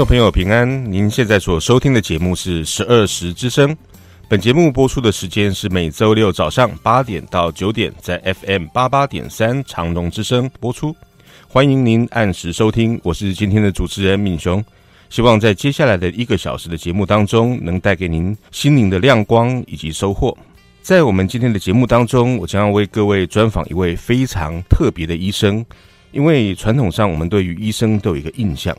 众朋友平安，您现在所收听的节目是十二时之声。本节目播出的时间是每周六早上八点到九点，在 FM 八八点三长隆之声播出。欢迎您按时收听，我是今天的主持人敏雄。希望在接下来的一个小时的节目当中，能带给您心灵的亮光以及收获。在我们今天的节目当中，我将要为各位专访一位非常特别的医生，因为传统上我们对于医生都有一个印象。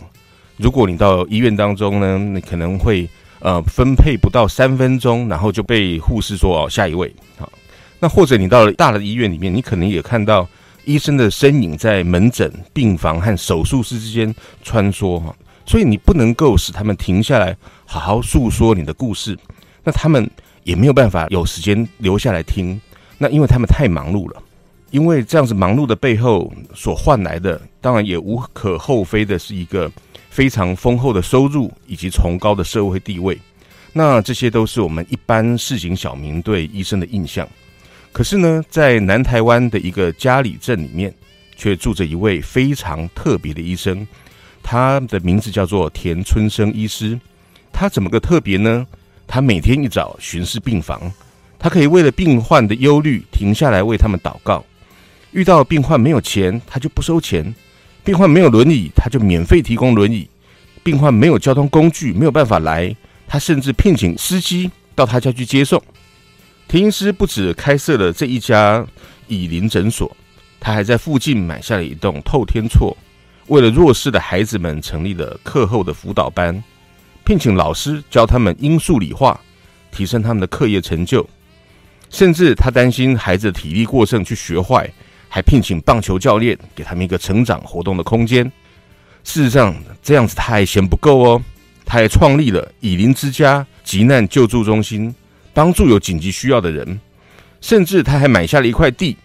如果你到医院当中呢，你可能会呃分配不到三分钟，然后就被护士说哦，下一位。好，那或者你到了大的医院里面，你可能也看到医生的身影在门诊、病房和手术室之间穿梭哈，所以你不能够使他们停下来好好诉说你的故事，那他们也没有办法有时间留下来听，那因为他们太忙碌了，因为这样子忙碌的背后所换来的，当然也无可厚非的是一个。非常丰厚的收入以及崇高的社会地位，那这些都是我们一般市井小民对医生的印象。可是呢，在南台湾的一个佳里镇里面，却住着一位非常特别的医生，他的名字叫做田春生医师。他怎么个特别呢？他每天一早巡视病房，他可以为了病患的忧虑停下来为他们祷告。遇到病患没有钱，他就不收钱。病患没有轮椅，他就免费提供轮椅；病患没有交通工具，没有办法来，他甚至聘请司机到他家去接送。田医师不止开设了这一家以林诊所，他还在附近买下了一栋透天厝，为了弱势的孩子们成立了课后的辅导班，聘请老师教他们英数理化，提升他们的课业成就。甚至他担心孩子的体力过剩去学坏。还聘请棒球教练，给他们一个成长活动的空间。事实上，这样子他还嫌不够哦，他还创立了以邻之家急难救助中心，帮助有紧急需要的人。甚至他还买下了一块地，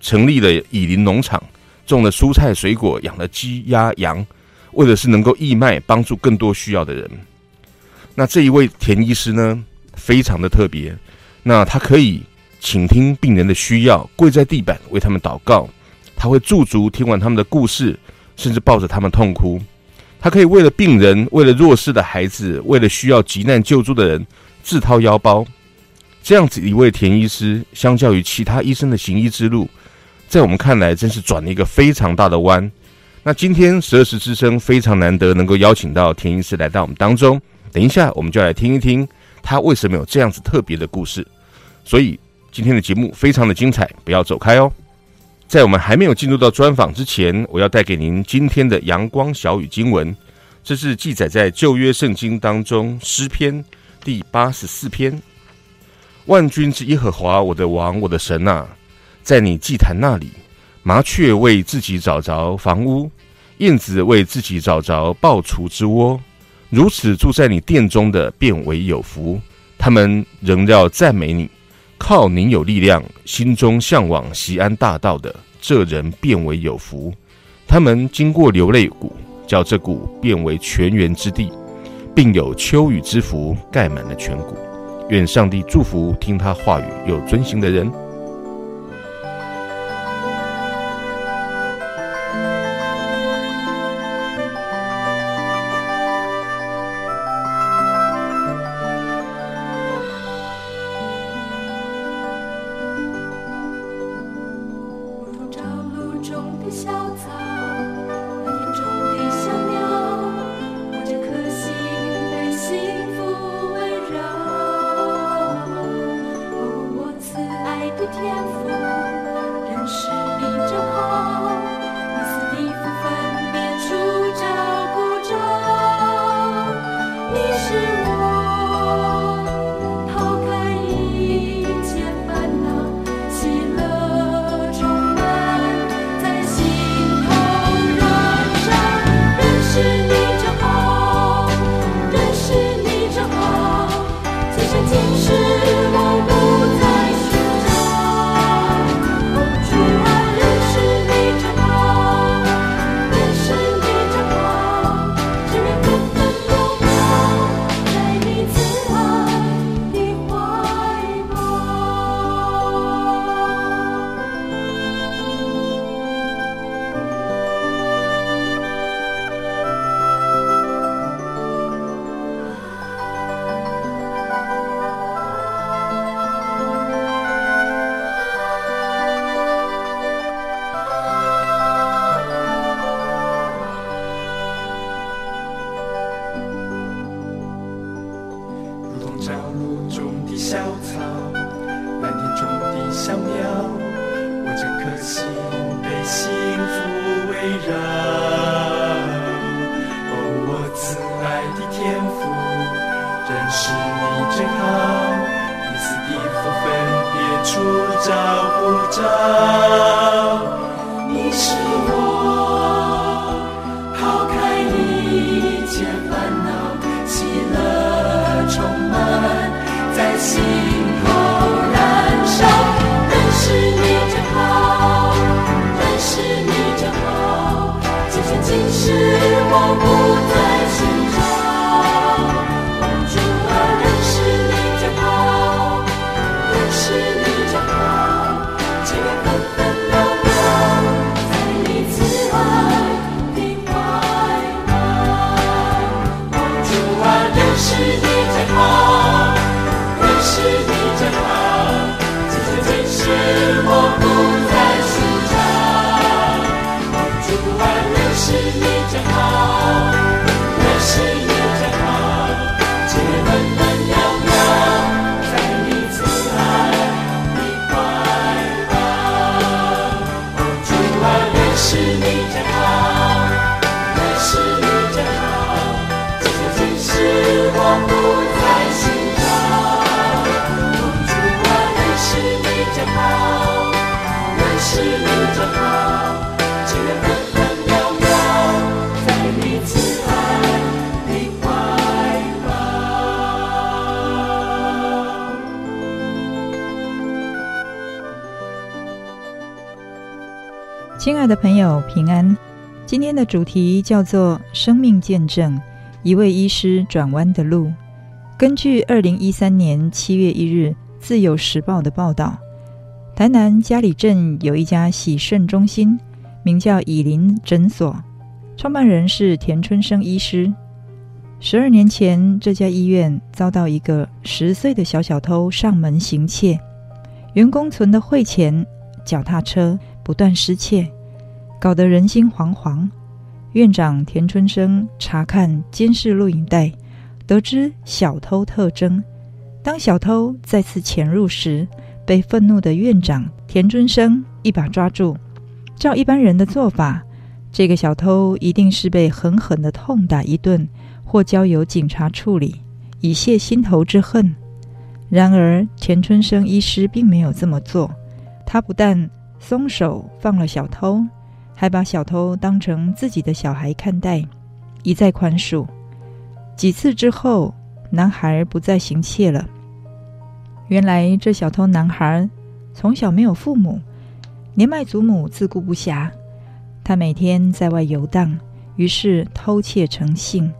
成立了以邻农场，种了蔬菜水果，养了鸡鸭羊，为的是能够义卖，帮助更多需要的人。那这一位田医师呢，非常的特别，那他可以。倾听病人的需要，跪在地板为他们祷告。他会驻足听完他们的故事，甚至抱着他们痛哭。他可以为了病人，为了弱势的孩子，为了需要急难救助的人，自掏腰包。这样子一位田医师，相较于其他医生的行医之路，在我们看来，真是转了一个非常大的弯。那今天十二时之声非常难得能够邀请到田医师来到我们当中。等一下，我们就来听一听他为什么有这样子特别的故事。所以。今天的节目非常的精彩，不要走开哦！在我们还没有进入到专访之前，我要带给您今天的阳光小语经文，这是记载在旧约圣经当中诗篇第八十四篇。万军之耶和华，我的王，我的神啊，在你祭坛那里，麻雀为自己找着房屋，燕子为自己找着菢雏之窝，如此住在你殿中的，便为有福。他们仍要赞美你。靠您有力量，心中向往西安大道的这人变为有福。他们经过流泪谷，叫这谷变为泉源之地，并有秋雨之福盖满了全谷。愿上帝祝福听他话语又遵行的人。亲爱的朋友，平安。今天的主题叫做“生命见证：一位医师转弯的路”。根据二零一三年七月一日《自由时报》的报道，台南嘉里镇有一家洗肾中心，名叫以琳诊所，创办人是田春生医师。十二年前，这家医院遭到一个十岁的小小偷上门行窃，员工存的汇钱、脚踏车。不断失窃，搞得人心惶惶。院长田春生查看监视录影带，得知小偷特征。当小偷再次潜入时，被愤怒的院长田春生一把抓住。照一般人的做法，这个小偷一定是被狠狠地痛打一顿，或交由警察处理，以泄心头之恨。然而，田春生医师并没有这么做。他不但松手放了小偷，还把小偷当成自己的小孩看待，一再宽恕。几次之后，男孩不再行窃了。原来这小偷男孩从小没有父母，年迈祖母自顾不暇，他每天在外游荡，于是偷窃成性。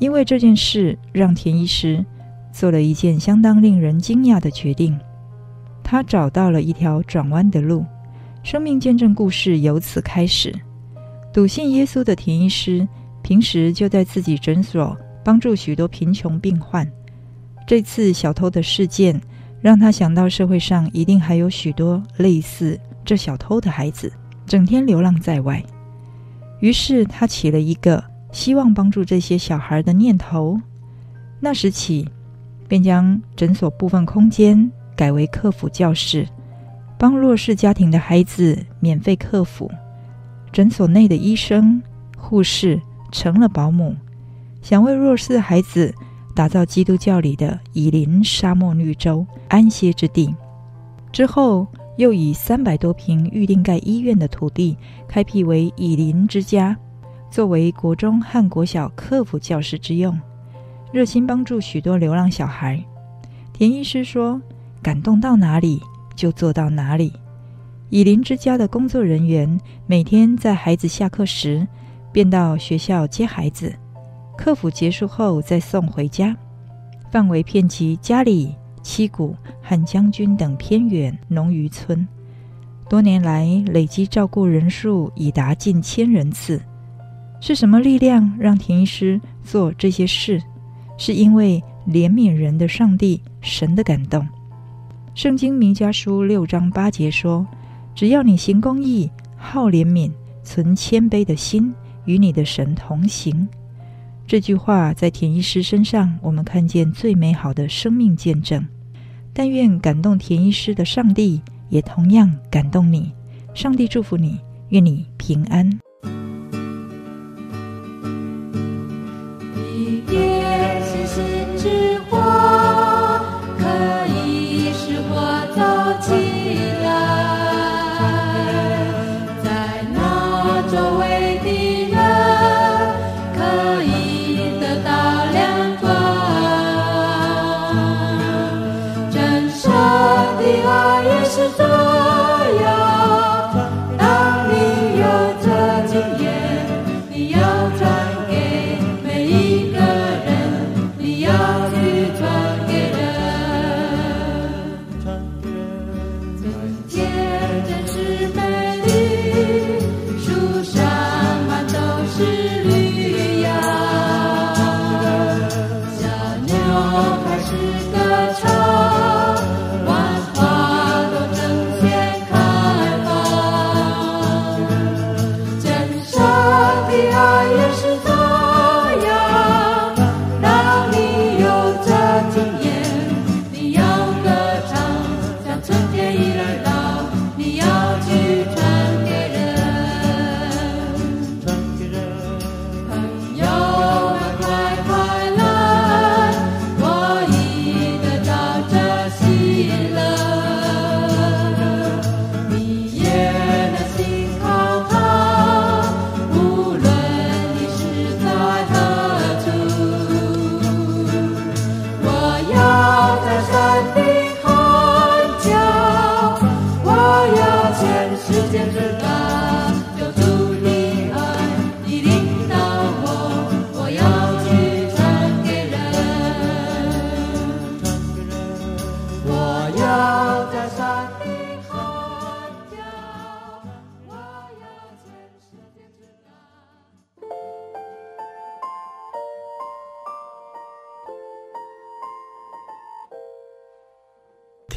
因为这件事，让田医师做了一件相当令人惊讶的决定，他找到了一条转弯的路。生命见证故事由此开始。笃信耶稣的田医师，平时就在自己诊所帮助许多贫穷病患。这次小偷的事件，让他想到社会上一定还有许多类似这小偷的孩子，整天流浪在外。于是他起了一个希望帮助这些小孩的念头。那时起，便将诊所部分空间改为客服教室。帮弱势家庭的孩子免费课辅，诊所内的医生、护士成了保姆，想为弱势孩子打造基督教里的以林沙漠绿洲安歇之地。之后，又以三百多坪预定盖医院的土地开辟为以林之家，作为国中和国小课辅教室之用，热心帮助许多流浪小孩。田医师说：“感动到哪里？”就做到哪里。以琳之家的工作人员每天在孩子下课时，便到学校接孩子，课辅结束后再送回家。范围遍及佳里、七股和将军等偏远农渔村，多年来累积照顾人数已达近千人次。是什么力量让田医师做这些事？是因为怜悯人的上帝神的感动。圣经弥迦书六章八节说：“只要你行公义、好怜悯、存谦卑的心，与你的神同行。”这句话在田医师身上，我们看见最美好的生命见证。但愿感动田医师的上帝，也同样感动你。上帝祝福你，愿你平安。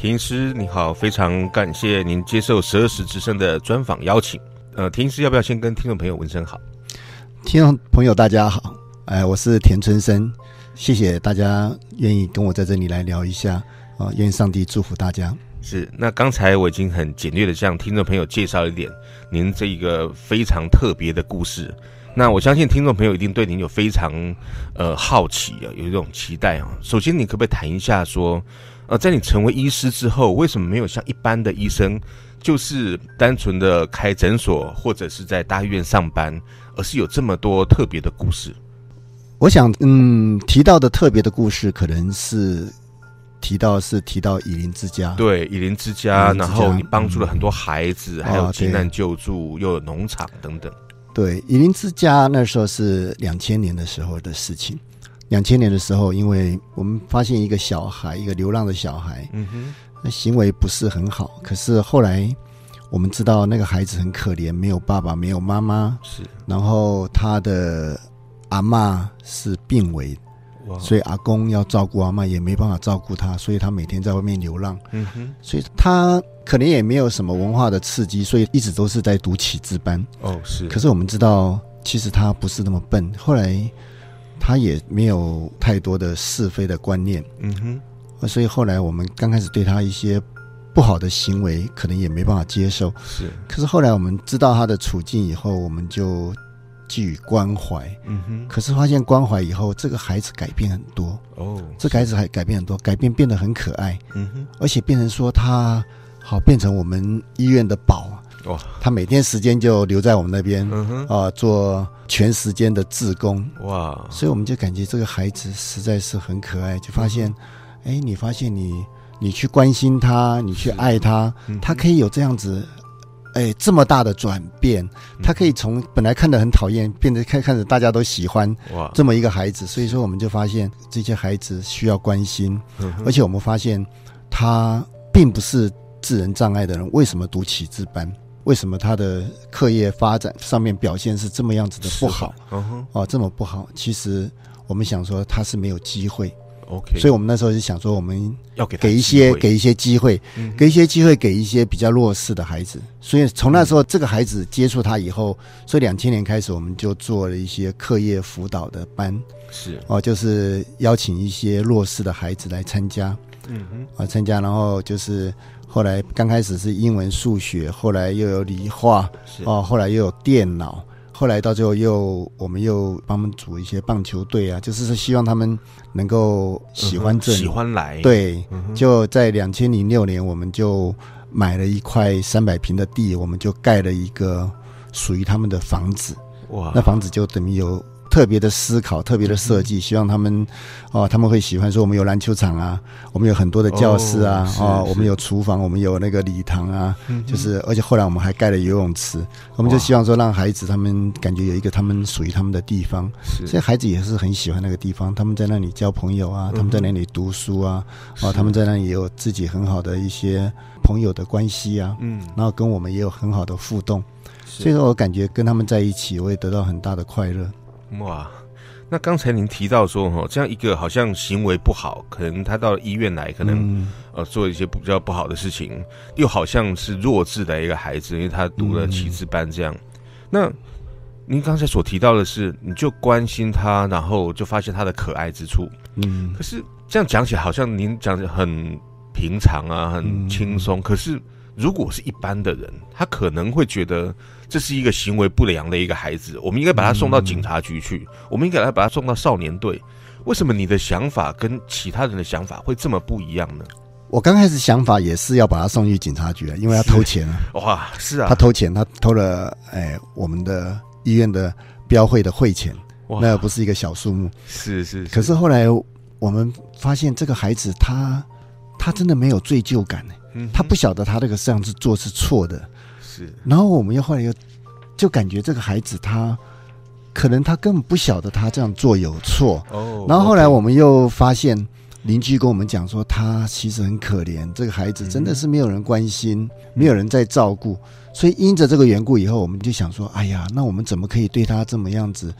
田医师你好，非常感谢您接受十二时之声的专访邀请。呃，田医师要不要先跟听众朋友问声好？听众朋友大家好，哎，我是田春生，谢谢大家愿意跟我在这里来聊一下啊，愿上帝祝福大家。是，那刚才我已经很简略的向听众朋友介绍一点您这一个非常特别的故事。那我相信听众朋友一定对您有非常呃好奇啊，有一种期待啊。首先，你可不可以谈一下说？呃，在你成为医师之后，为什么没有像一般的医生，就是单纯的开诊所或者是在大医院上班，而是有这么多特别的故事？我想，嗯，提到的特别的故事，可能是提到是提到以林之家，对，以林之家，然后你帮助了很多孩子，嗯、还有急难救助，哦、又有农场等等。对，以林之家那时候是两千年的时候的事情。两千年的时候，因为我们发现一个小孩，一个流浪的小孩，嗯哼，那行为不是很好。可是后来我们知道那个孩子很可怜，没有爸爸，没有妈妈，是。然后他的阿嬷是病危，哇，所以阿公要照顾阿妈也没办法照顾他，所以他每天在外面流浪，嗯哼。所以他可能也没有什么文化的刺激，所以一直都是在读启智班。哦，是。可是我们知道，其实他不是那么笨。后来。他也没有太多的是非的观念，嗯哼，所以后来我们刚开始对他一些不好的行为，可能也没办法接受。是，可是后来我们知道他的处境以后，我们就给予关怀。嗯哼，可是发现关怀以后，这个孩子改变很多。哦，这个孩子还改变很多，改变变得很可爱。嗯哼，而且变成说他好变成我们医院的宝。哇，他每天时间就留在我们那边，嗯哼，啊，做全时间的志工。哇，所以我们就感觉这个孩子实在是很可爱，就发现，哎，你发现你你去关心他，你去爱他，他可以有这样子，哎，这么大的转变，他可以从本来看得很讨厌，变得看看着大家都喜欢，哇，这么一个孩子。所以说，我们就发现这些孩子需要关心，而且我们发现他并不是智能障碍的人，为什么读启智班？为什么他的课业发展上面表现是这么样子的不好？哦，这么不好。其实我们想说他是没有机会。OK，所以我们那时候就想说，我们要给给一些给一些机会，嗯给一些机会给一些比较弱势的孩子。所以从那时候这个孩子接触他以后，所以两千年开始我们就做了一些课业辅导的班，是。哦，就是邀请一些弱势的孩子来参加，嗯哼。啊参加，然后就是后来刚开始是英文、数学，后来又有理化，哦，后来又有电脑。后来到最后又我们又帮他们组一些棒球队啊，就是说希望他们能够喜欢这里，嗯喜欢来。对，嗯就在两千零六年，我们就买了一块三百平的地，我们就盖了一个属于他们的房子。哇，那房子就等于有特别的思考、特别的设计，希望他们哦他们会喜欢。说我们有篮球场啊，我们有很多的教室啊，哦哦，我们有厨房，我们有那个礼堂啊，嗯就是而且后来我们还盖了游泳池，我们就希望说让孩子他们感觉有一个他们属于他们的地方。所以孩子也是很喜欢那个地方，他们在那里交朋友啊，他们在那里读书啊，是。哦，他们在那里也有自己很好的一些朋友的关系啊，嗯，然后跟我们也有很好的互动，所以说我感觉跟他们在一起，我也得到很大的快乐。哇，那刚才您提到说，哈，这样一个好像行为不好，可能他到医院来，可能、嗯呃做一些比较不好的事情，又好像是弱智的一个孩子，因为他读了启智班这样。那您刚才所提到的是，你就关心他，然后就发现他的可爱之处。嗯可是这样讲起来，好像您讲的很平常啊，很轻松。可是如果是一般的人，他可能会觉得这是一个行为不良的一个孩子，我们应该把他送到警察局去，我们应该来把他送到少年队。为什么你的想法跟其他人的想法会这么不一样呢？我刚开始想法也是要把他送去警察局啊，因为他偷钱啊，哇，是啊，他偷钱，他偷了哎我们的医院的标会的会钱，那不是一个小数目。是是，可是后来我们发现这个孩子他他真的没有罪疚感呢，嗯他不晓得他这个这样子做是错的。是然后我们又后来又就感觉这个孩子他可能他根本不晓得他这样做有错。哦，然后后来我们又发现邻居跟我们讲说，他其实很可怜，这个孩子真的是没有人关心，没有人在照顾。所以因着这个缘故以后，我们就想说，哎呀，那我们怎么可以对他这么样子，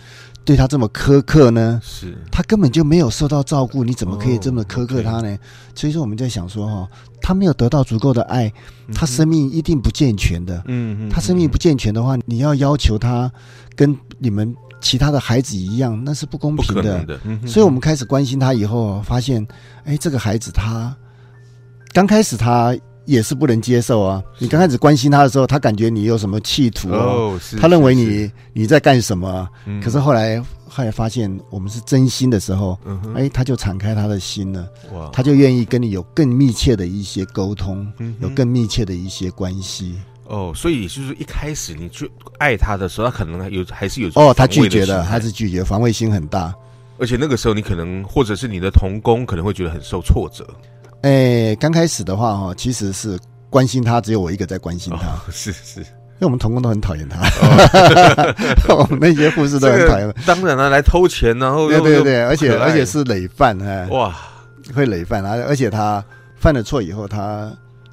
对他这么苛刻呢？是他根本就没有受到照顾，你怎么可以这么苛刻他呢？哦所以说我们在想说，哈，他没有得到足够的爱，他生命一定不健全的。嗯嗯，他生命不健全的话，你要要求他跟你们其他的孩子一样，那是不公平的。的，嗯所以我们开始关心他以后，发现，哎，这个孩子他刚开始他也是不能接受啊。你刚开始关心他的时候，他感觉你有什么企图啊，哦，他认为你你在干什么啊。嗯可是后来后来发现我们是真心的时候，哎，他就敞开他的心了，哇，他就愿意跟你有更密切的一些沟通，嗯有更密切的一些关系。哦，所以就是一开始你去爱他的时候，他可能有还是有哦，他拒绝的绝了，心态他是拒绝，防卫心很大。而且那个时候你可能或者是你的同工可能会觉得很受挫折。哎，刚开始的话哈，其实是关心他，只有我一个在关心他，哦、是是，因为我们同工都很讨厌他，哦、我们那些护士都很讨厌。当然了、啊，来偷钱，然后对对对，而且而且是累犯，哎，哇，会累犯，而而且他犯了错以后，他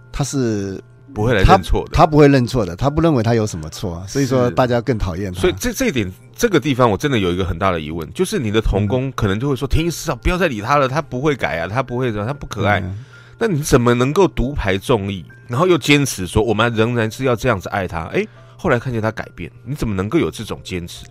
他是不会来他认错的，他不会认错的，他不认为他有什么错，所以说大家更讨厌他。所以这这一点，这个地方我真的有一个很大的疑问，就是你的童工可能就会说：“天一师啊，不要再理他了，他不会改啊，他不会这样，他不可爱。嗯那你怎么能够独排众议，然后又坚持说我们仍然是要这样子爱他？哎，后来看见他改变，你怎么能够有这种坚持？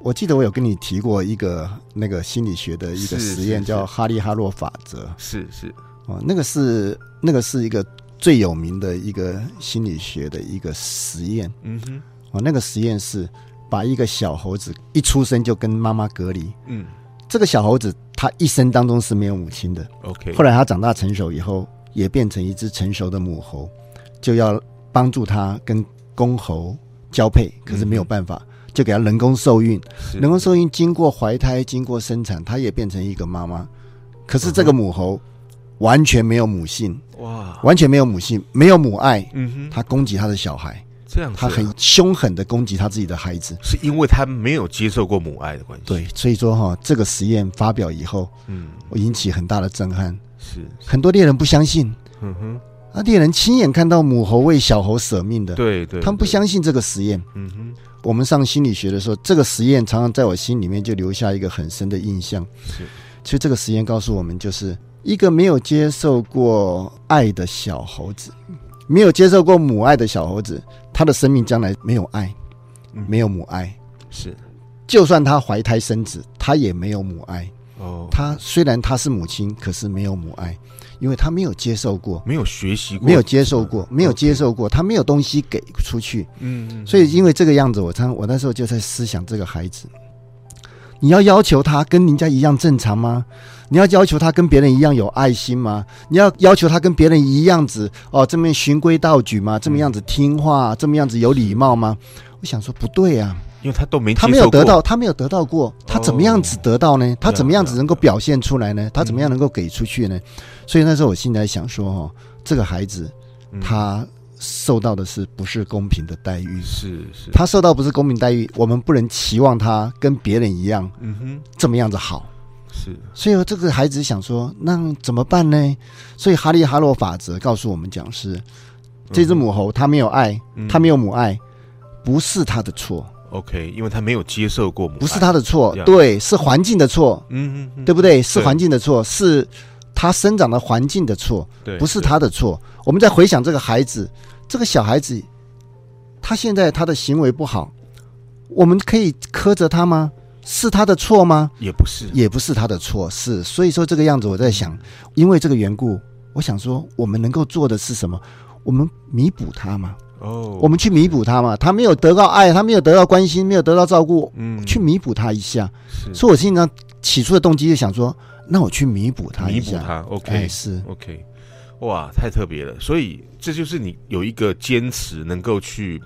我记得我有跟你提过一个那个心理学的一个实验，叫哈利哈洛法则。是是，哦，那个是那个是一个最有名的一个心理学的一个实验。嗯哼，哦，那个实验是把一个小猴子一出生就跟妈妈隔离。嗯这个小猴子他一生当中是没有母亲的。，OK，后来他长大成熟以后，也变成一只成熟的母猴，就要帮助他跟公猴交配，可是没有办法，就给它人工受孕。人工受孕经过怀胎，经过生产，它也变成一个妈妈。可是这个母猴完全没有母性，哇，完全没有母性，没有母爱，嗯哼，他攻击他的小孩，这样子啊，它很凶狠的攻击他自己的孩子。是因为他没有接受过母爱的关系。对，，所以说哈，这个实验发表以后，嗯，我引起很大的震撼。是，很多猎人不相信，嗯哼，啊，猎人亲眼看到母猴为小猴舍命的，对对，他们不，相信这个实验。嗯哼，我们上心理学的时候，这个实验常常在我心里面就留下一个很深的印象。是，所以这个实验告诉我们，就是一个没有接受过爱的小猴子，没有接受过母爱的小猴子，他的生命将来没有爱，没有母爱。是，就算他怀胎生子，他也没有母爱。哦，他虽然他是母亲，可是没有母爱，因为他没有接受过，没有学习过，没有接受过，没有接受过，他没有东西给出去。嗯，所以因为这个样子，我常我那时候就在思想这个孩子，你要要求他跟人家一样正常吗？你要要求他跟别人一样有爱心吗？你要要求他跟别人一样子哦，这么循规蹈矩吗？这么样子听话，这么样子有礼貌吗？我想说不对啊。因为他都没，他没有得到，他没有得到过，他怎么样子得到呢？他怎么样子能够表现出来呢？他怎么样能够给出去呢？所以那时候我心里在想说，哦，这个孩子他受到的是不是公平的待遇？是是，他受到不是公平待遇，我们不能期望他跟别人一样，嗯哼，这么样子好。是，所以这个孩子想说，那怎么办呢？所以哈利哈洛法则告诉我们讲是，这只母猴它没有爱，它没有母爱，不是它的错。OK，因为他没有接受过母爱，不是他的错，对，是环境的错，嗯嗯，对不对？是环境的错，是他生长的环境的错，对，不是他的错。我们再回想这个孩子，这个小孩子，他现在他的行为不好，我们可以苛责他吗？是他的错吗？也不是，也不是他的错，是。所以说这个样子，我在想，因为这个缘故，我想说，我们能够做的是什么？我们弥补他吗？哦，oh, 我们去弥补他嘛，他没有得到爱，他没有得到关心，没有得到照顾，嗯，去弥补他一下。是，所以我心里呢，起初的动机就想说，那我去弥补他一下，弥补他。OK，、哎、是 OK，哇，太特别了。所以这就是你有一个坚持，能够去。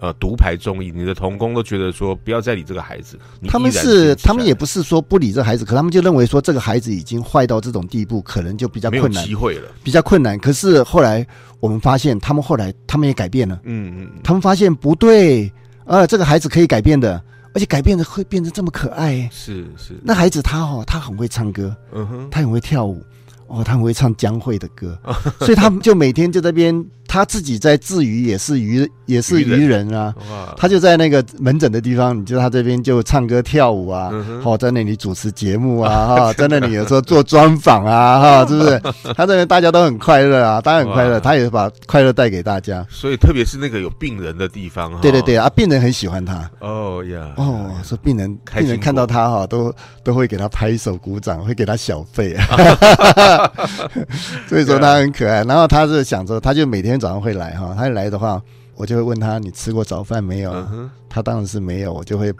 呃，独排众议，你的同工都觉得说不要再理这个孩子。他们是，他们也不是说不理这个孩子，可他们就认为说这个孩子已经坏到这种地步，可能就比较困难，机会了，比较困难。可是后来我们发现，他们后来他们也改变了，嗯嗯，他们发现不对，呃，这个孩子可以改变的，而且改变的会变得这么可爱。是是，那孩子他哦，他很会唱歌，嗯哼，他很会跳舞，哦，他很会唱江蕙的歌，所以他们就每天就在那边。他自己在自娱，也是愚，也是愚人啊。他就在那个门诊的地方，你就他这边就唱歌跳舞啊，好在那里主持节目啊，哈，在那里有时候做专访啊，哈，是不是？他这边大家都很快乐啊，大家很快乐，他也把快乐带给大家。所以特别是那个有病人的地方，对对对啊，病人很喜欢他。哦呀，哦，说病人病人看到他哈，都都会给他拍手鼓掌，会给他小费，啊 所以说他很可爱。然后他是想着，他就每天。早上会来哈，他一来的话，我就会问他：“你吃过早饭没有？”嗯、他当然是没有，我就会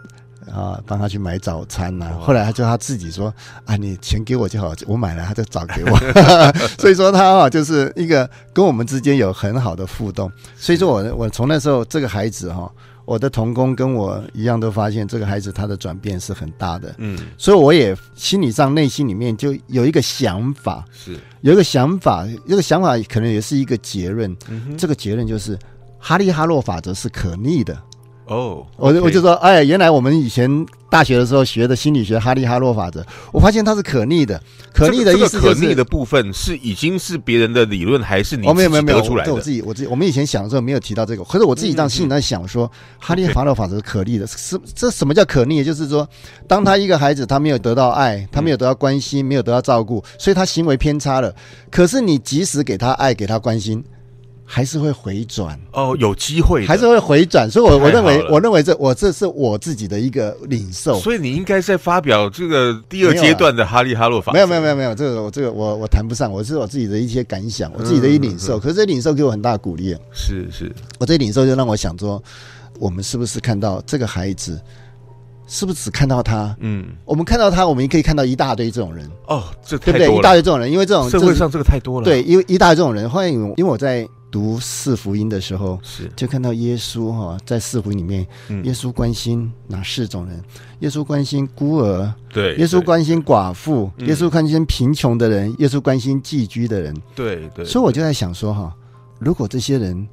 啊帮他去买早餐呐、啊。后来他就他自己说：“啊，你钱给我就好，我买了他就找给我。” 所以说他啊就是一个跟我们之间有很好的互动。所以说我我从那时候这个孩子哈，我的同工跟我一样都发现这个孩子他的转变是很大的。嗯，所以我也心理上内心里面就有一个想法是。有一个想法，这个想法可能也是一个结论。嗯、这个结论就是，哈利·哈洛法则是可逆的。哦，我我就说，哎，原来我们以前大学的时候学的心理学哈利哈洛法则，我发现它是可逆的。可逆的意思就是、这个、可逆的部分是已经是别人的理论，还是你自己得出来的？我自己，我自己，我们以前想的时候没有提到这个，可是我自己当心里在想说，嗯、哈利哈洛法则是可逆的。是这什么叫可逆？就是说，当他一个孩子他没有得到爱，他没有得到关心，没有得到照顾，所以他行为偏差了。可是你及时给他爱，给他关心。还是会回转哦，有机会还是会回转，所以我，我我认为，我认为这我这是我自己的一个领受。所以你应该在发表这个第二阶段的哈利哈洛法。没有没有没有没有，这个我这个我我谈不上，我是我自己的一些感想，我自己的一领受。嗯、可是这领受给我很大的鼓励。是是，我这领受就让我想说，我们是不是看到这个孩子，是不是只看到他？嗯，我们看到他，我们也可以看到一大堆这种人。哦，这对不对？一大堆这种人，因为这种社会上这个太多了。对，因为一大堆这种人，后来因为我在。读四福音的时候，是就看到耶稣哈，在四福音里面，耶稣关心哪四种人？耶稣关心孤儿，对；耶稣关心寡妇，耶稣关心贫穷的人，耶稣关心寄居的人，对对。所以我就在想说哈，如果这些人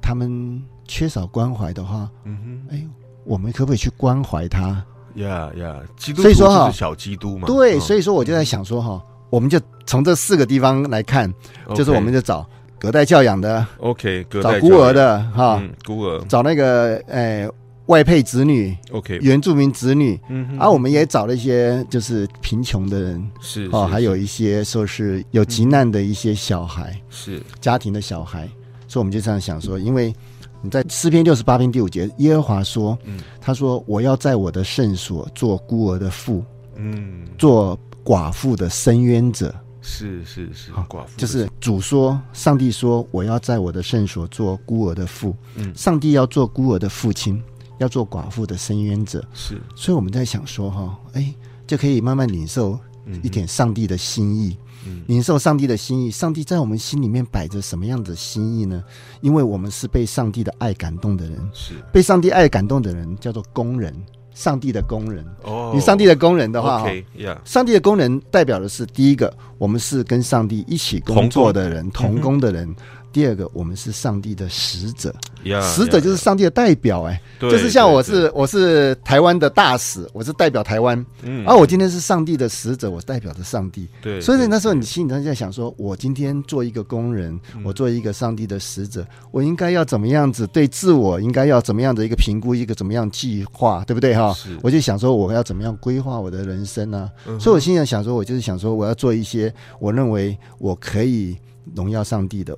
他们缺少关怀的话，嗯哼，哎，我们可不可以去关怀他？呀呀，基督徒就是小基督嘛。对，所以说我就在想说哈，我们就从这四个地方来看，就是我们就找。隔代教养的，OK，找孤儿的哈，孤儿，找那个诶外配子女，OK，原住民子女，嗯啊、我们也找了一些就是贫穷的人，是哦，还有一些说是有急难的一些小孩，是。家庭的小孩，所以我们就这样想说，因为你在诗篇六十八篇第五节，耶和华说，嗯，他说我要在我的圣所做孤儿的父，嗯，做寡妇的伸冤者。是是是，寡妇就是主说，上帝说，我要在我的圣所做孤儿的父。嗯，上帝要做孤儿的父亲，要做寡妇的伸冤者。是，所以我们在想说，哈，哎，就可以慢慢领受一点上帝的心意。嗯，领受上帝的心意，上帝在我们心里面摆着什么样的心意呢？因为我们是被上帝的爱感动的人，是被上帝爱感动的人，叫做工人。上帝的工人哦，你上帝的工人的话，okay, yeah. 上帝的工人代表的是第一个，我们是跟上帝一起工作的人，同工，的人。嗯第二个，我们是上帝的使者，yeah, 使者就是上帝的代表，哎，就是像我是我是台湾的大使，我是代表台湾，嗯，而我今天是上帝的使者，我代表着上帝，对，所以那时候你心里头在想说，我今天做一个工人，我做一个上帝的使者，我应该要怎么样子对自我，应该要怎么样的一个评估，一个怎么样计划，对不对哈？我就想说，我要怎么样规划我的人生呢？所以我心里想说，我就是想说，我要做一些我认为我可以荣耀上帝的。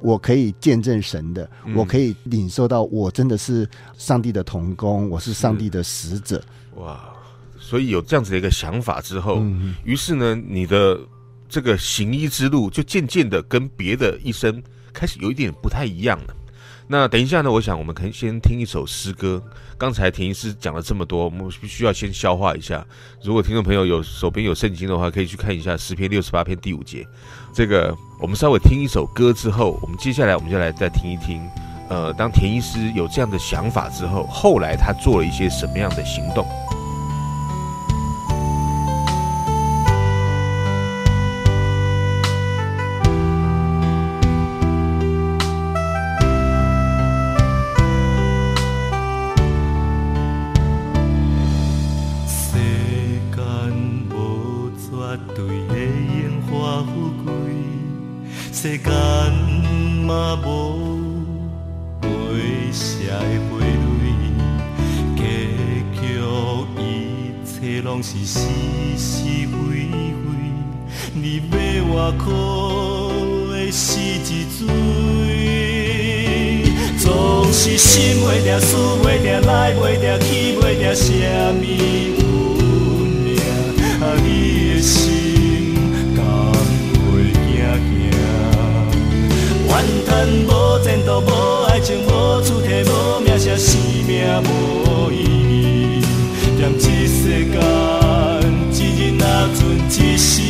我可以见证神的，我可以领受到我真的是上帝的童工，我是上帝的使者。哇！所以有这样子的一个想法之后，嗯、于是呢，你的这个行医之路就渐渐的跟别的医生开始有一点不太一样了。那等一下呢，我想我们可以先听一首诗歌。刚才田医师讲了这么多，我们必须要先消化一下。如果听众朋友有手边有圣经的话，可以去看一下诗篇六十八篇第五节。这个我们稍微听一首歌之后，我们接下来我们就来再听一听。呃，当田医师有这样的想法之后，后来他做了一些什么样的行动？你要我苦的是一嘴，总是心袂定，事袂定，来袂定，去袂定，什么运命啊？你的心敢？怨叹无前途，无爱情，无主体，无名声，生命无意义。踮这世间，一日若存一世。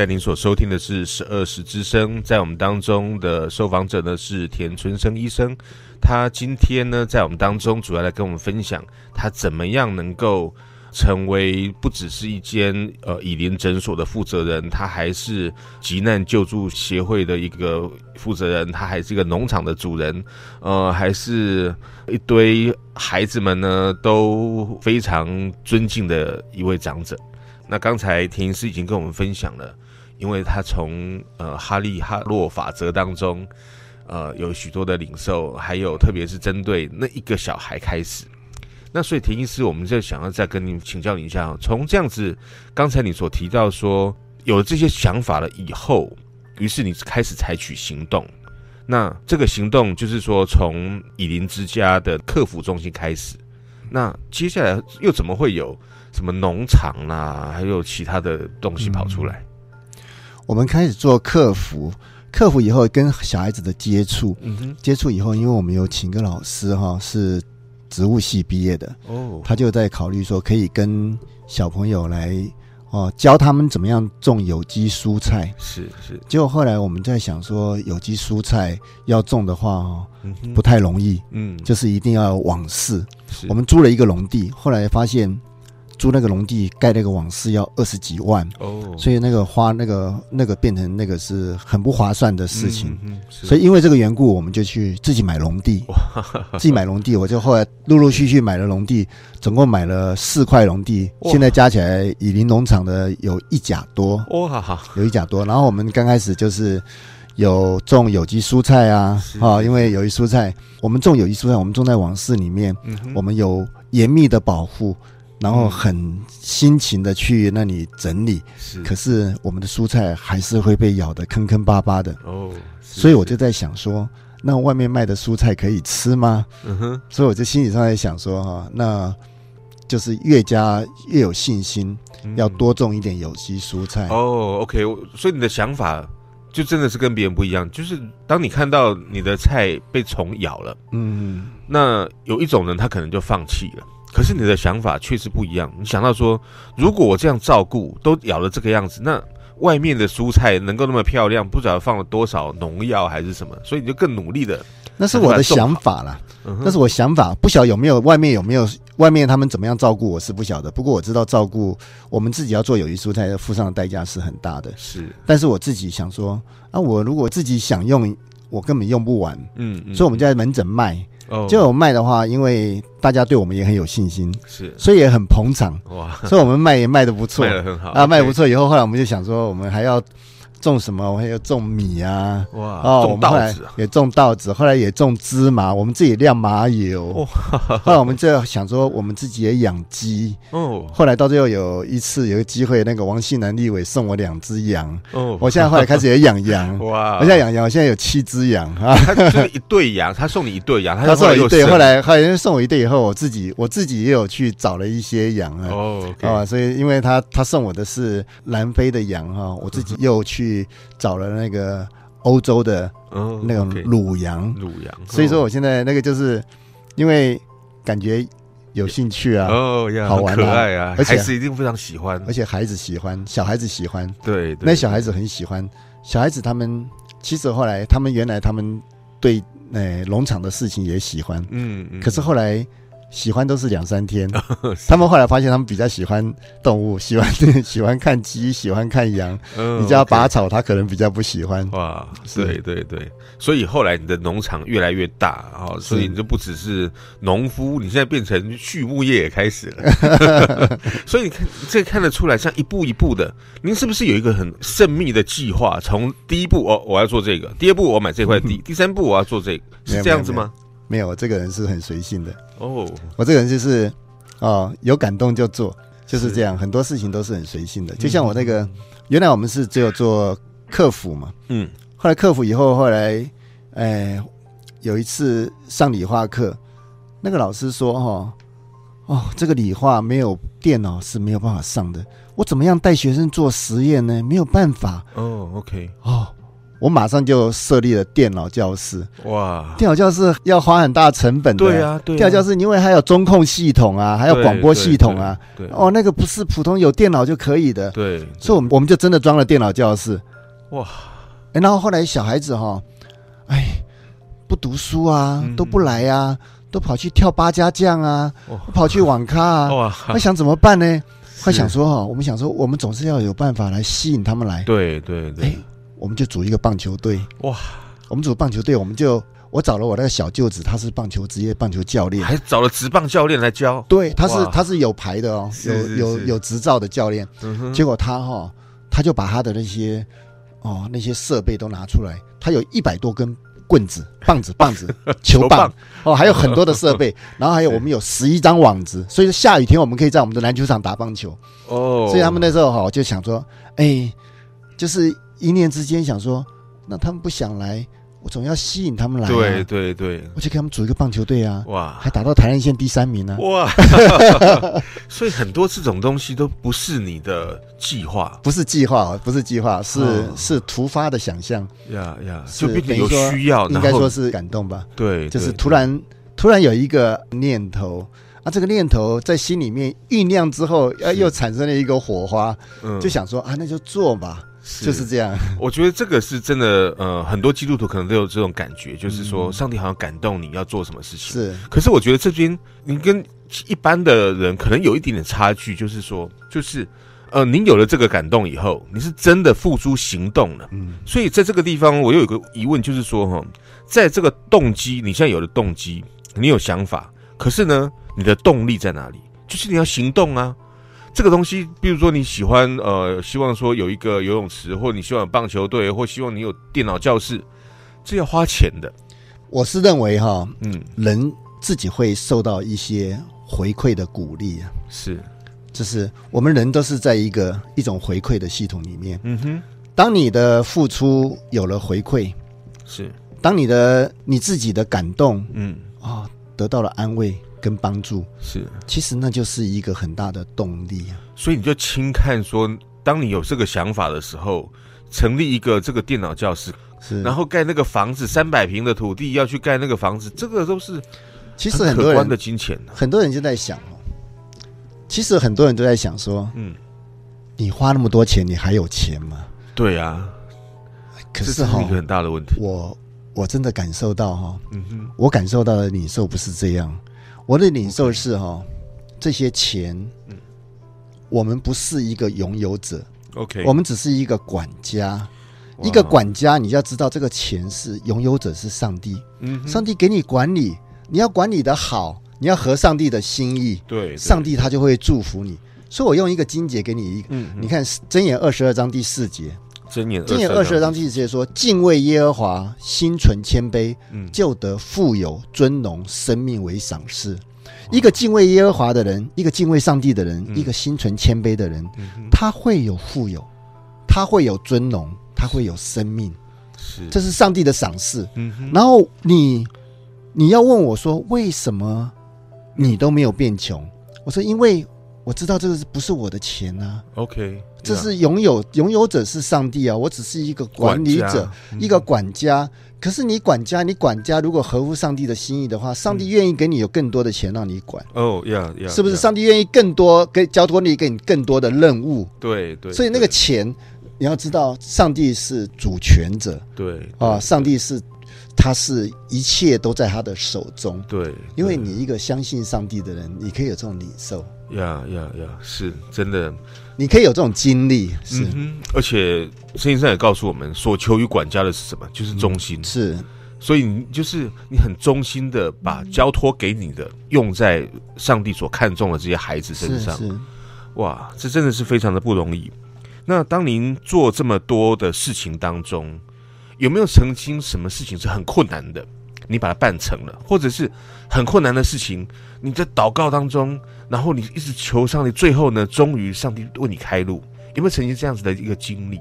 在您所收听的是十二时之声，在我们当中的受访者呢是田春生医生，他今天呢在我们当中主要来跟我们分享他怎么样能够成为不只是一间呃以林诊所的负责人，他还是急难救助协会的一个负责人，他还是一个农场的主人，呃，还是一堆孩子们呢都非常尊敬的一位长者。那刚才田医师已经跟我们分享了，因为他从呃哈利·哈洛法则当中，呃有许多的领受，还有特别是针对那一个小孩开始。那所以田医师，我们就想要再跟您请教您一下，从这样子，刚才你所提到说有了这些想法了以后，于是你开始采取行动。那这个行动就是说，从以林之家的客服中心开始。那接下来又怎么会有？什么农场啦、啊，还有其他的东西跑出来。嗯、我们开始做客服，客服以后跟小孩子的接触，接触以后，因为我们有请个老师哈，是植物系毕业的哦，他就在考虑说可以跟小朋友来哦教他们怎么样种有机蔬菜。是是，结果后来我们在想说，有机蔬菜要种的话哦，不太容易，嗯，就是一定要网室。是我们租了一个农地，后来发现。租那个农地盖那个网室要二十几万哦，所以那个花那个那个变成那个是很不划算的事情。所以因为这个缘故，我们就去自己买农地，自己买农地。我就后来陆陆续续买了农地，总共买了四块农地，现在加起来以林农场的有一甲多。哇，有一甲多。然后我们刚开始就是有种有机蔬菜啊啊，因为有机蔬菜，我们种有机蔬菜，我们种在网室里面，我们有严密的保护。然后很辛勤的去那里整理，是，可是我们的蔬菜还是会被咬得坑坑巴巴的哦，所以我就在想说，那外面卖的蔬菜可以吃吗？嗯哼，所以我就心理上在想说哈，那就是越加越有信心，要多种一点有机蔬菜。哦，OK，所以你的想法就真的是跟别人不一样，就是当你看到你的菜被虫咬了，嗯，那有一种人他可能就放弃了。可是你的想法确实不一样。你想到说，如果我这样照顾都咬了这个样子，那外面的蔬菜能够那么漂亮，不知道放了多少农药还是什么，所以你就更努力的。那是我的想法啦，那是我想法，不晓得有没有外面有没有外面他们怎么样照顾，我是不晓得。不过我知道照顾我们自己要做有机蔬菜，要付上的代价是很大的。是，但是我自己想说，啊，我如果自己想用，我根本用不完。嗯，嗯，所以我们在门诊卖。就有卖的话，因为大家对我们也很有信心，是，所以也很捧场，哇，所以我们卖也卖的不错，卖的很好。啊，卖得不错。以后后来我们就想说，我们还要。种什么？我还有种米啊！哇，哦，种稻子，也种稻子，后来也种芝麻，我们自己酿麻油。哦，后来我们就想说，我们自己也养鸡。哦，后来到最后有一次有个机会，那个王信南立伟送我两只羊。哦，我现在后来开始也养羊。哇，我现在养羊，我现在有七只羊啊。他 就是一对羊，他送你一对羊，他送我一对。后来后来送我一对以后，我自己我自己也有去找了一些羊啊。哦，啊，所以因为他他送我的是南非的羊哈，我自己又去。去找了那个欧洲的那种乳羊，乳羊，所以说我现在那个就是因为感觉有兴趣啊，哦，好玩啊，可爱啊，而且孩子一定非常喜欢，而且孩子喜欢，小孩子喜欢，对，那小孩子很喜欢，小孩子他们其实后来他们原来他们对呃农场的事情也喜欢，嗯，可是后来。喜欢都是两三天，他们后来发现他们比较喜欢动物，喜欢 喜欢看鸡，喜欢看羊。你叫他拔草，他可能比较不喜欢。哇，对对对，所以后来你的农场越来越大啊，所以你就不只是农夫，你现在变成畜牧业也开始了。所以你看，这看得出来，像一步一步的，您是不是有一个很慎密的计划？从第一步哦，我要做这个；第二步我买这块地；第三步我要做这个，是这样子吗？没有，这个人是很随性的哦。我这个人就是，哦，有感动就做，就是这样。很多事情都是很随性的。就像我那个，原来我们是只有做客服嘛，嗯。后来客服以后，后来，哎，有一次上理化课，那个老师说，哈，哦，这个理化没有电脑是没有办法上的。我怎么样带学生做实验呢？没有办法。哦，OK，哦。我马上就设立了电脑教室。哇，电脑教室要花很大成本的。对啊，对啊。电脑教室因为还有中控系统啊，还有广播系统啊。对。哦，那个不是普通有电脑就可以的。对。所以，我们我们就真的装了电脑教室。哇。哎，然后后来小孩子哈，哎，不读书啊，都不来啊，都跑去跳八家将啊，跑去网咖啊。哇。那想怎么办呢？他想说哈，我们想说，我们总是要有办法来吸引他们来。对对对，我们就组一个棒球队。哇，我们组棒球队，我们就我找了我那个小舅子，他是棒球职业棒球教练，还找了职棒教练来教。对，他是他是有牌的哦，有有有执照的教练。结果他哈，他就把他的那些哦那些设备都拿出来，他有一百多根。棍子、棒子、棒子、球棒哦，还有很多的设备，然后还有 我们有十一张网子，所以说下雨天我们可以在我们的篮球场打棒球哦。所以他们那时候哈就想说，哎，就是一念之间想说，那他们不想来。我总要吸引他们来，对对对，我就给他们组一个棒球队啊！哇，还打到台南县第三名呢！哇，所以很多这种东西都不是你的计划，不是计划，不是计划，是是突发的想象呀呀，就变成有需要，应该说是感动吧？对，就是突然突然有一个念头啊，这个念头在心里面酝酿之后，啊，又产生了一个火花，就想说啊，那就做吧。是就是这样，我觉得这个是真的。呃，很多基督徒可能都有这种感觉，就是说上帝好像感动你要做什么事情。是，可是我觉得这边你跟一般的人可能有一点点差距，就是说，就是呃，您有了这个感动以后，你是真的付诸行动了。嗯，所以在这个地方，我又有个疑问，就是说哈，在这个动机，你现在有了动机，你有想法，可是呢，你的动力在哪里？就是你要行动啊。这个东西，比如说你喜欢呃，希望说有一个游泳池，或你希望有棒球队，或希望你有电脑教室，这要花钱的。我是认为哈，嗯，人自己会受到一些回馈的鼓励啊。是，就是我们人都是在一个一种回馈的系统里面。嗯哼，当你的付出有了回馈，是，当你的你自己的感动，嗯啊，得到了安慰。跟帮助是，其实那就是一个很大的动力啊。所以你就轻看说，当你有这个想法的时候，成立一个这个电脑教室，是，然后盖那个房子三百平的土地要去盖那个房子，这个都是其实很可观的金钱啊。很多人就在想哦，其实很多人都在想说，嗯，你花那么多钱，你还有钱吗？对啊，可是这是一个很大的问题。我我真的感受到哈，嗯哼，我感受到的领受不是这样。我的领受是哈，这些钱，嗯，我们不是一个拥有者，OK，我们只是一个管家，一个管家，你要知道这个钱是拥有者是上帝，嗯，上帝给你管理，你要管理的好，你要合上帝的心意，对，上帝他就会祝福你。所以我用一个金节给你一个，嗯，你看箴言二十二章第四节。箴言二十二章第四节说：“敬畏耶和华，心存谦卑，就得富有尊荣，生命为赏赐。一个敬畏耶和华的人，一个敬畏上帝的人，一个心存谦卑的人，他会有富有，他会有尊荣，他会有生命。是，这是上帝的赏赐。然后你你要问我说，为什么你都没有变穷？我说，因为。”我知道这个是不是我的钱啊？OK，这是拥有拥有者是上帝啊，我只是一个管理者，一个管家。可是你管家，你管家如果合乎上帝的心意的话，上帝愿意给你有更多的钱让你管。哦，Yeah，Yeah，是不是？上帝愿意更多给交托你，给你更多的任务。对对。所以那个钱，你要知道，上帝是主权者。对啊，上帝是。他是一切都在他的手中，对，因为你一个相信上帝的人，你可以有这种领受，呀呀呀，是真的，你可以有这种经历，是，嗯、而且圣经上也告诉我们，所求于管家的是什么？就是忠心，嗯、是，所以你就是你很忠心的把交托给你的用在上帝所看重的这些孩子身上，是，是。哇，这真的是非常的不容易。那当您做这么多的事情当中，有没有曾经什么事情是很困难的，你把它办成了，或者是很困难的事情，你在祷告当中，然后你一直求上帝，最后呢，终于上帝为你开路，有没有曾经这样子的一个经历？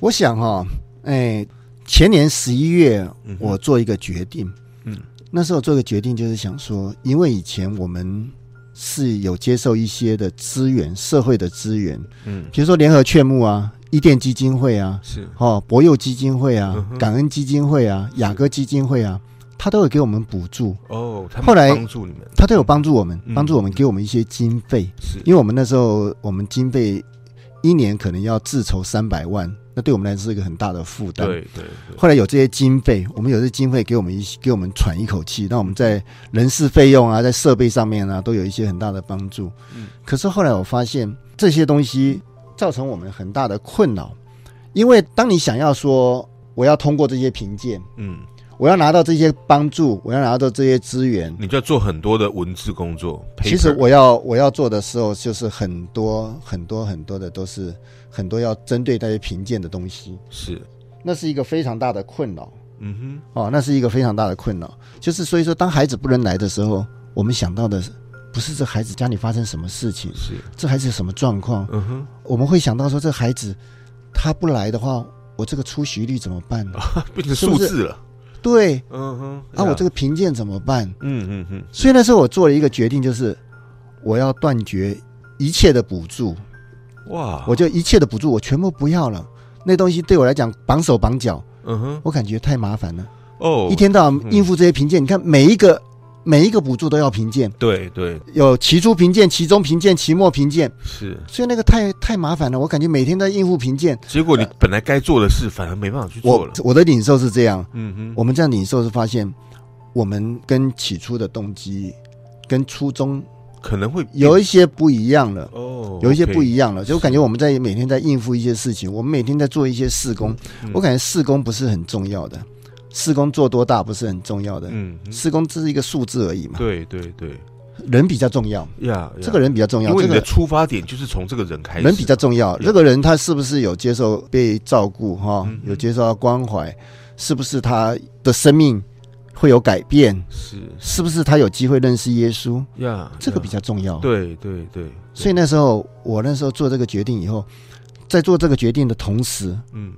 我想哈、哦，哎，前年十一月，我做一个决定，嗯，那时候做一个决定就是想说，因为以前我们是有接受一些的资源，社会的资源，嗯，比如说联合劝募啊、伊甸基金会啊，是。哦，博幼基金会啊、嗯、感恩基金会啊、雅歌基金会啊，他都有给我们补助哦。后来帮助你们，他都有帮助我们，嗯、帮助我们给我们一些经费，是因为我们那时候我们经费一年可能要自筹三百万。那对我们来说是一个很大的负担。对对对。后来有这些经费，我们有这些经费给我们一给我们喘一口气，让我们在人事费用啊，在设备上面啊，都有一些很大的帮助。嗯。可是后来我发现这些东西造成我们很大的困扰，因为当你想要说我要通过这些评鉴，嗯，我要拿到这些帮助，我要拿到这些资源，你就要做很多的文字工作。其实我要我要做的时候，就是很多很多很多的都是。很多要针对那些评鉴的东西，是，那是一个非常大的困扰。嗯哼，哦，那是一个非常大的困扰。就是所以说，当孩子不能来的时候，我们想到的不是这孩子家里发生什么事情，是这孩子有什么状况。嗯哼，我们会想到说，这孩子他不来的话，我这个出席率怎么办呢？变成数字了。对，嗯哼，啊，我这个评鉴怎么办？嗯嗯嗯。所以那时候我做了一个决定，就是我要断绝一切的补助。哇！我就一切的补助我全部不要了，那东西对我来讲绑手绑脚，嗯哼，我感觉太麻烦了。哦，一天到晚应付这些评鉴，嗯、你看每一个每一个补助都要评鉴，对对，有期初评鉴、期中评鉴、期末评鉴，是，所以那个太太麻烦了。我感觉每天在应付评鉴，结果你本来该做的事反而没办法去做了。我我的领受是这样，嗯哼，我们这样领受是发现，我们跟起初的动机跟初衷。可能会有一些不一样了哦，有一些不一样了，就我感觉我们在每天在应付一些事情，我们每天在做一些事工，我感觉事工不是很重要的，事工做多大不是很重要的，嗯，施工只是一个数字而已嘛，对对对，人比较重要呀，这个人比较重要，因为你的出发点就是从这个人开始，人比较重要，这个人他是不是有接受被照顾哈，有接受到关怀，是不是他的生命会有改变，是。是不是他有机会认识耶稣？呀？这个比较重要。对对对，所以那时候我那时候做这个决定以后，在做这个决定的同时，嗯，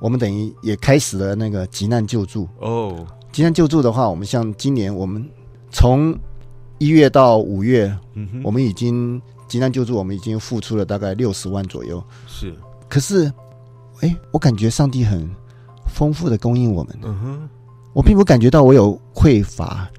我们等于也开始了那个急难救助。哦，急难救助的话，我们像今年我们从一月到五月，嗯哼，我们已经急难救助，我们已经付出了大概六十万左右。是，可是，哎，我感觉上帝很丰富的供应我们。嗯哼。我并不感觉到我有匮乏，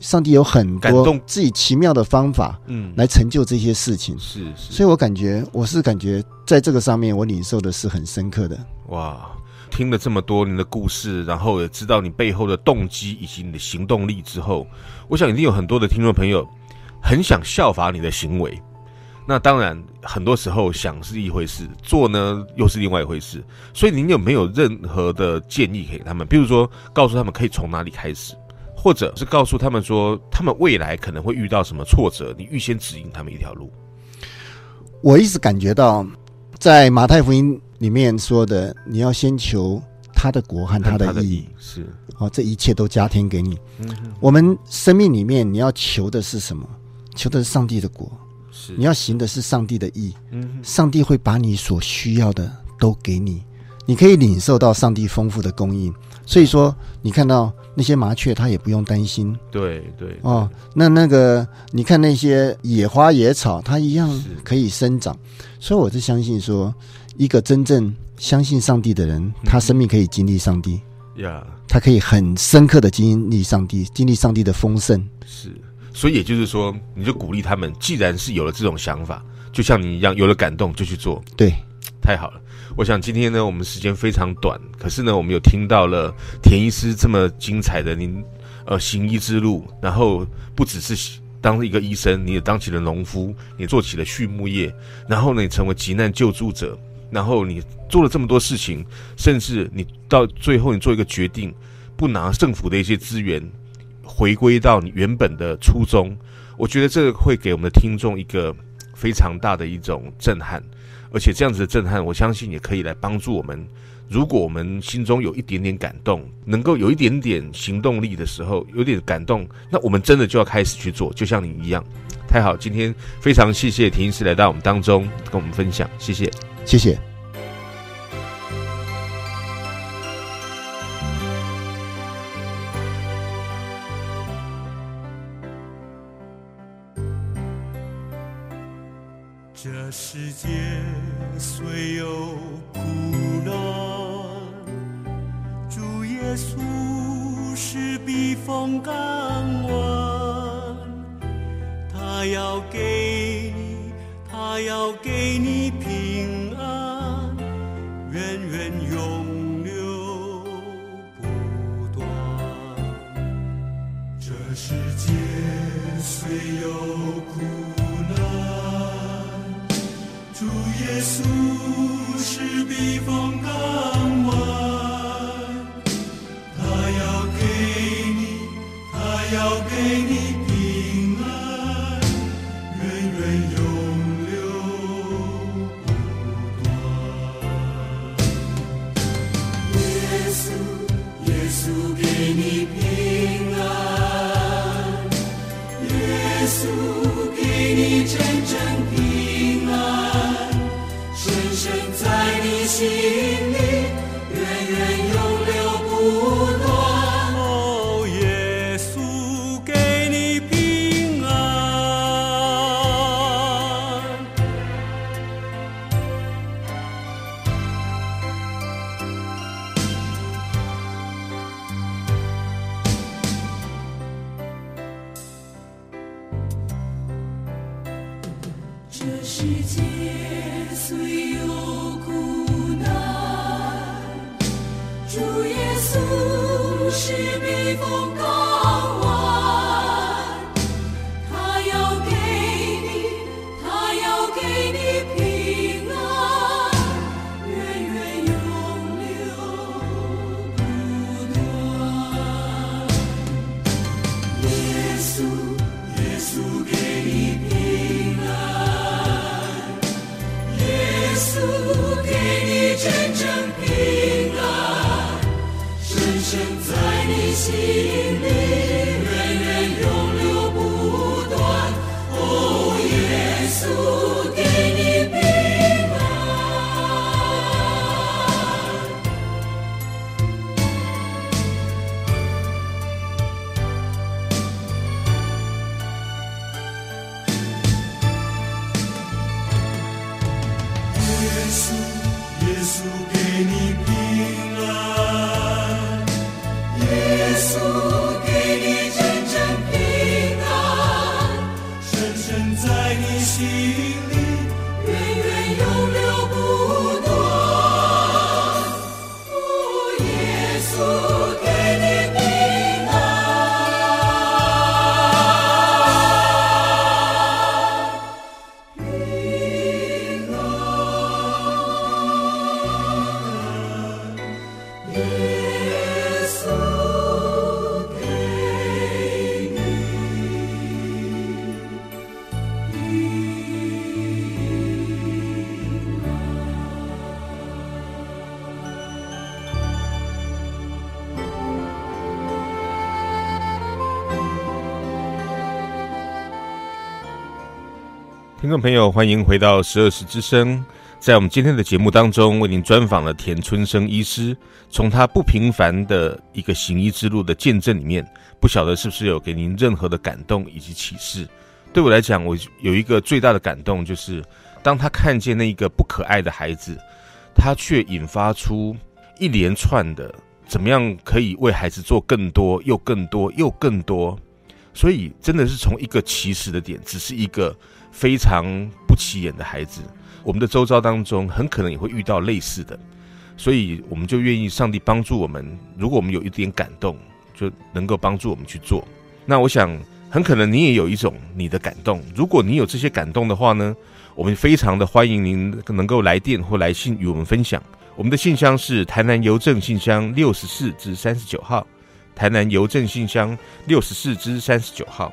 上帝有很多自己奇妙的方法，嗯，来成就这些事情。是是，所以我感觉我是感觉在这个上面，我领受的是很深刻的。哇，听了这么多年的故事，然后也知道你背后的动机以及你的行动力之后，我想一定有很多的听众朋友很想效法你的行为。那当然，很多时候想是一回事，做呢又是另外一回事。所以您有没有任何的建议给他们？比如说，告诉他们可以从哪里开始，或者是告诉他们说，他们未来可能会遇到什么挫折，你预先指引他们一条路。我一直感觉到，在马太福音里面说的，你要先求他的国和他的义，的是哦，这一切都加添给你。嗯，我们生命里面你要求的是什么？求的是上帝的国。是你要行的是上帝的义，上帝会把你所需要的都给你，你可以领受到上帝丰富的供应。所以说，你看到那些麻雀，它也不用担心。对对哦，那那个你看那些野花野草，它一样可以生长。所以我是相信说，一个真正相信上帝的人，他生命可以经历上帝。呀，他可以很深刻的经历上帝，经历上帝的丰盛。是。所以也就是说，你就鼓励他们，既然是有了这种想法，就像你一样有了感动，就去做。对，太好了。我想今天呢，我们时间非常短，可是呢，我们有听到了田医师这么精彩的您呃行医之路，然后不只是当一个医生，你也当起了农夫，你做起了畜牧业，然后呢，你成为急难救助者，然后你做了这么多事情，甚至你到最后你做一个决定，不拿政府的一些资源。回归到你原本的初衷，我觉得这个会给我们的听众一个非常大的一种震撼，而且这样子的震撼，我相信也可以来帮助我们。如果我们心中有一点点感动，能够有一点点行动力的时候，有点感动，那我们真的就要开始去做，就像你一样。太好，今天非常谢谢田医师来到我们当中跟我们分享，谢谢，谢谢。港湾，他要给你，他要给你平安，源源永流不断。这世界虽有你平安，耶稣给你真正听众朋友，欢迎回到十二时之声。在我们今天的节目当中，为您专访了田春生医师，从他不平凡的一个行医之路的见证里面，不晓得是不是有给您任何的感动以及启示？对我来讲，我有一个最大的感动，就是当他看见那一个不可爱的孩子，他却引发出一连串的怎么样可以为孩子做更多，又更多，又更多。所以真的是从一个起始的点，只是一个。非常不起眼的孩子，我们的周遭当中很可能也会遇到类似的，所以我们就愿意上帝帮助我们。如果我们有一点感动，就能够帮助我们去做。那我想，很可能你也有一种你的感动。如果你有这些感动的话呢，我们非常的欢迎您能够来电或来信与我们分享。我们的信箱是台南邮政信箱六十四至三十九号，台南邮政信箱六十四至三十九号。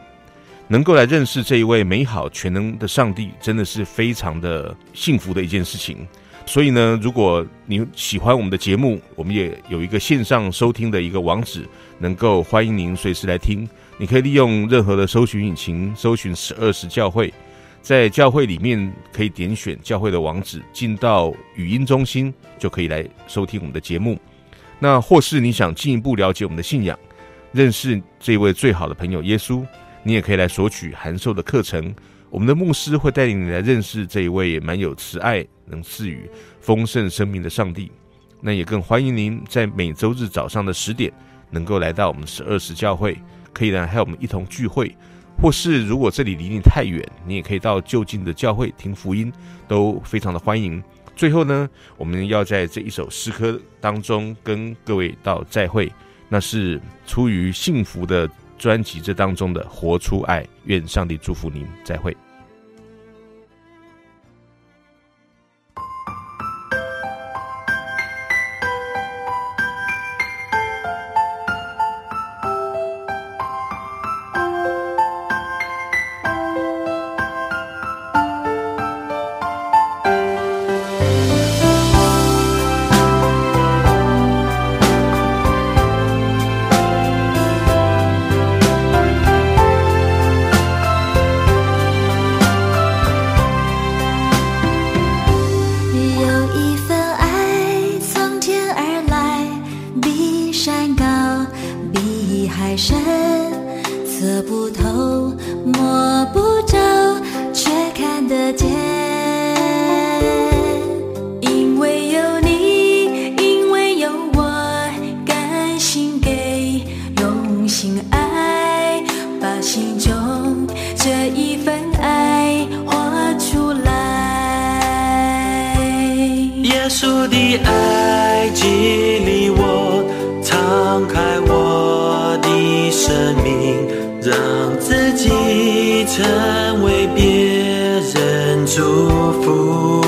能够来认识这一位美好全能的上帝，真的是非常的幸福的一件事情。所以呢，如果你喜欢我们的节目，我们也有一个线上收听的一个网址，能够欢迎您随时来听。你可以利用任何的搜寻引擎搜寻十二时教会，在教会里面可以点选教会的网址，进到语音中心就可以来收听我们的节目。那或是你想进一步了解我们的信仰，认识这位最好的朋友耶稣。你也可以来索取函授的课程，我们的牧师会带领你来认识这一位满有慈爱、能赐予丰盛生命的上帝。那也更欢迎您在每周日早上的十点，能够来到我们十二时教会，可以来和我们一同聚会。或是如果这里离你太远，你也可以到就近的教会听福音，都非常的欢迎。最后呢，我们要在这一首诗歌当中跟各位道再会，那是出于幸福的专辑这当中的《活出爱》，愿上帝祝福您，再会。耶稣的爱激励我敞开我的生命让自己成为别人祝福。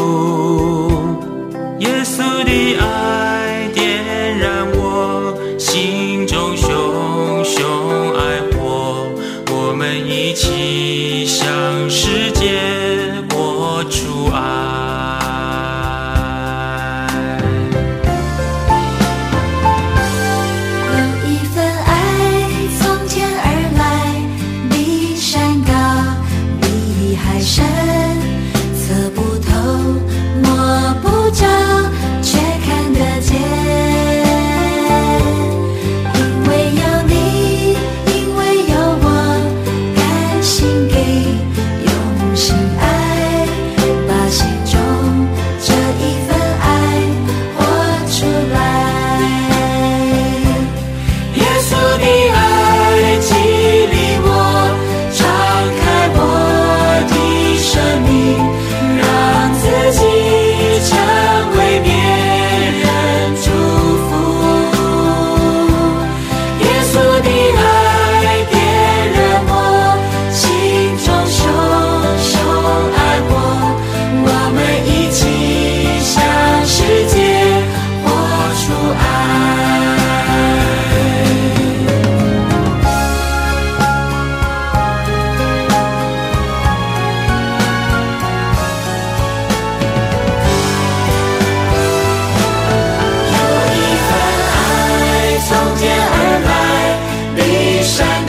sunshine.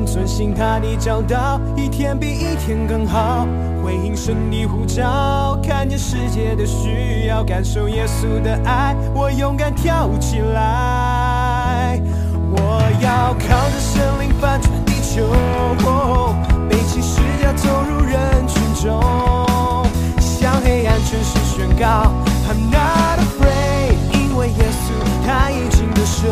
路线，遵行他的教导，一天比一天更好。回应神的呼召，看见世界的需要，感受耶稣的爱，我勇敢跳起来。我要靠着圣灵翻转地球，背起十架走入人群中，向黑暗全势宣告：I'm not afraid，因为耶稣他已经得胜。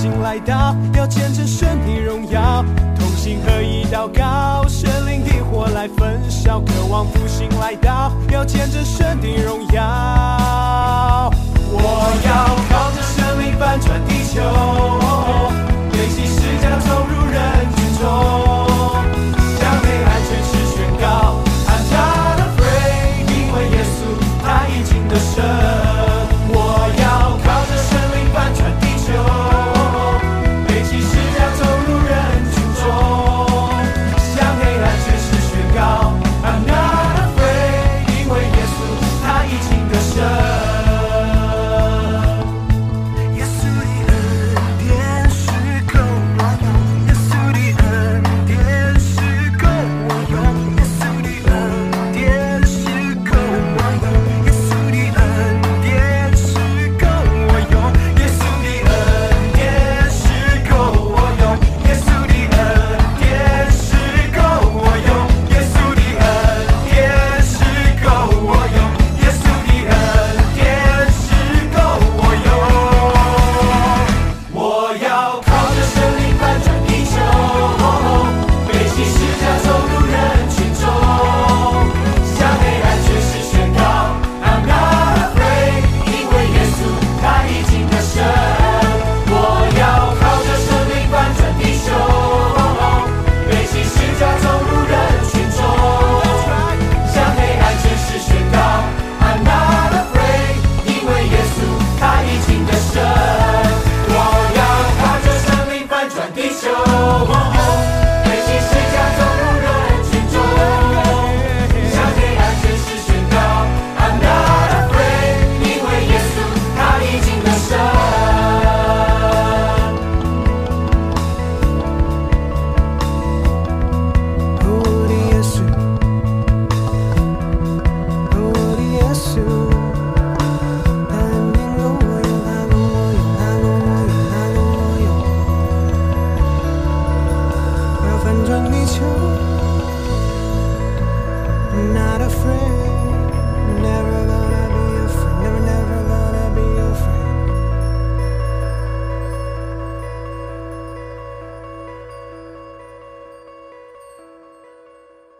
心来到，要见证神的荣耀。同心合一祷告，神灵的火来焚烧。渴望复兴来到，要见证神的荣耀。我要靠着神灵翻转地球，背起十架